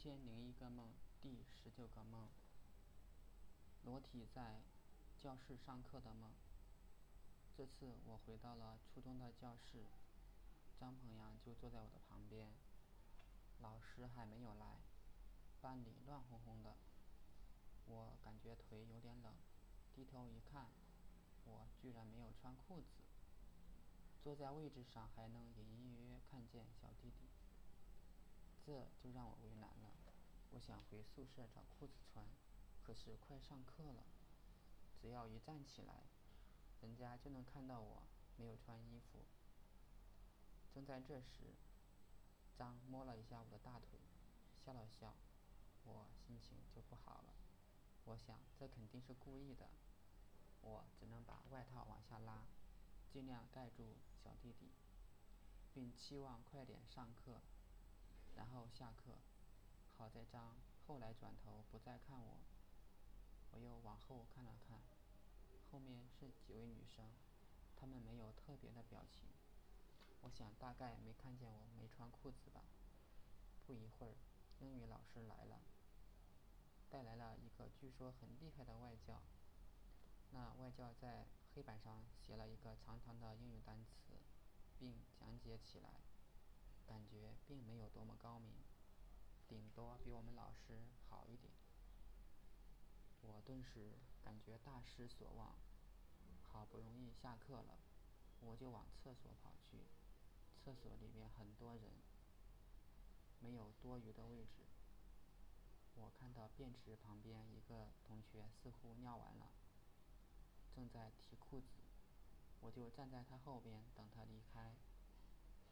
千零一个梦第十九个梦，裸体在教室上课的梦。这次我回到了初中的教室，张鹏阳就坐在我的旁边。老师还没有来，班里乱哄哄的。我感觉腿有点冷，低头一看，我居然没有穿裤子。坐在位置上还能隐隐约约看见小弟弟，这就让我为难了。我想回宿舍找裤子穿，可是快上课了，只要一站起来，人家就能看到我没有穿衣服。正在这时，张摸了一下我的大腿，笑了笑，我心情就不好了。我想这肯定是故意的，我只能把外套往下拉，尽量盖住小弟弟，并期望快点上课，然后下课。好在张后来转头不再看我，我又往后看了看，后面是几位女生，她们没有特别的表情，我想大概没看见我没穿裤子吧。不一会儿，英语老师来了，带来了一个据说很厉害的外教。那外教在黑板上写了一个长长的英语单词，并讲解起来，感觉并没有多么高明。我们老师好一点，我顿时感觉大失所望。好不容易下课了，我就往厕所跑去。厕所里面很多人，没有多余的位置。我看到便池旁边一个同学似乎尿完了，正在提裤子，我就站在他后边等他离开。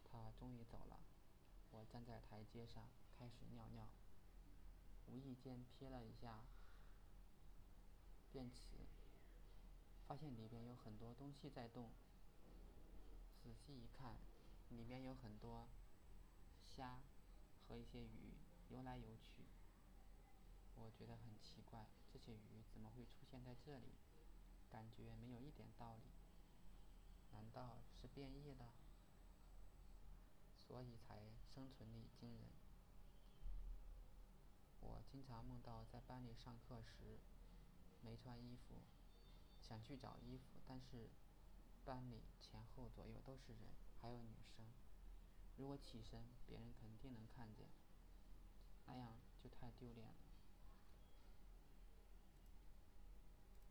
他终于走了，我站在台阶上。开始尿尿，无意间瞥了一下电池，发现里边有很多东西在动。仔细一看，里面有很多虾和一些鱼游来游去。我觉得很奇怪，这些鱼怎么会出现在这里？感觉没有一点道理。难道是变异了？所以才生存力惊人。经常梦到在班里上课时没穿衣服，想去找衣服，但是班里前后左右都是人，还有女生，如果起身，别人肯定能看见，那样就太丢脸了。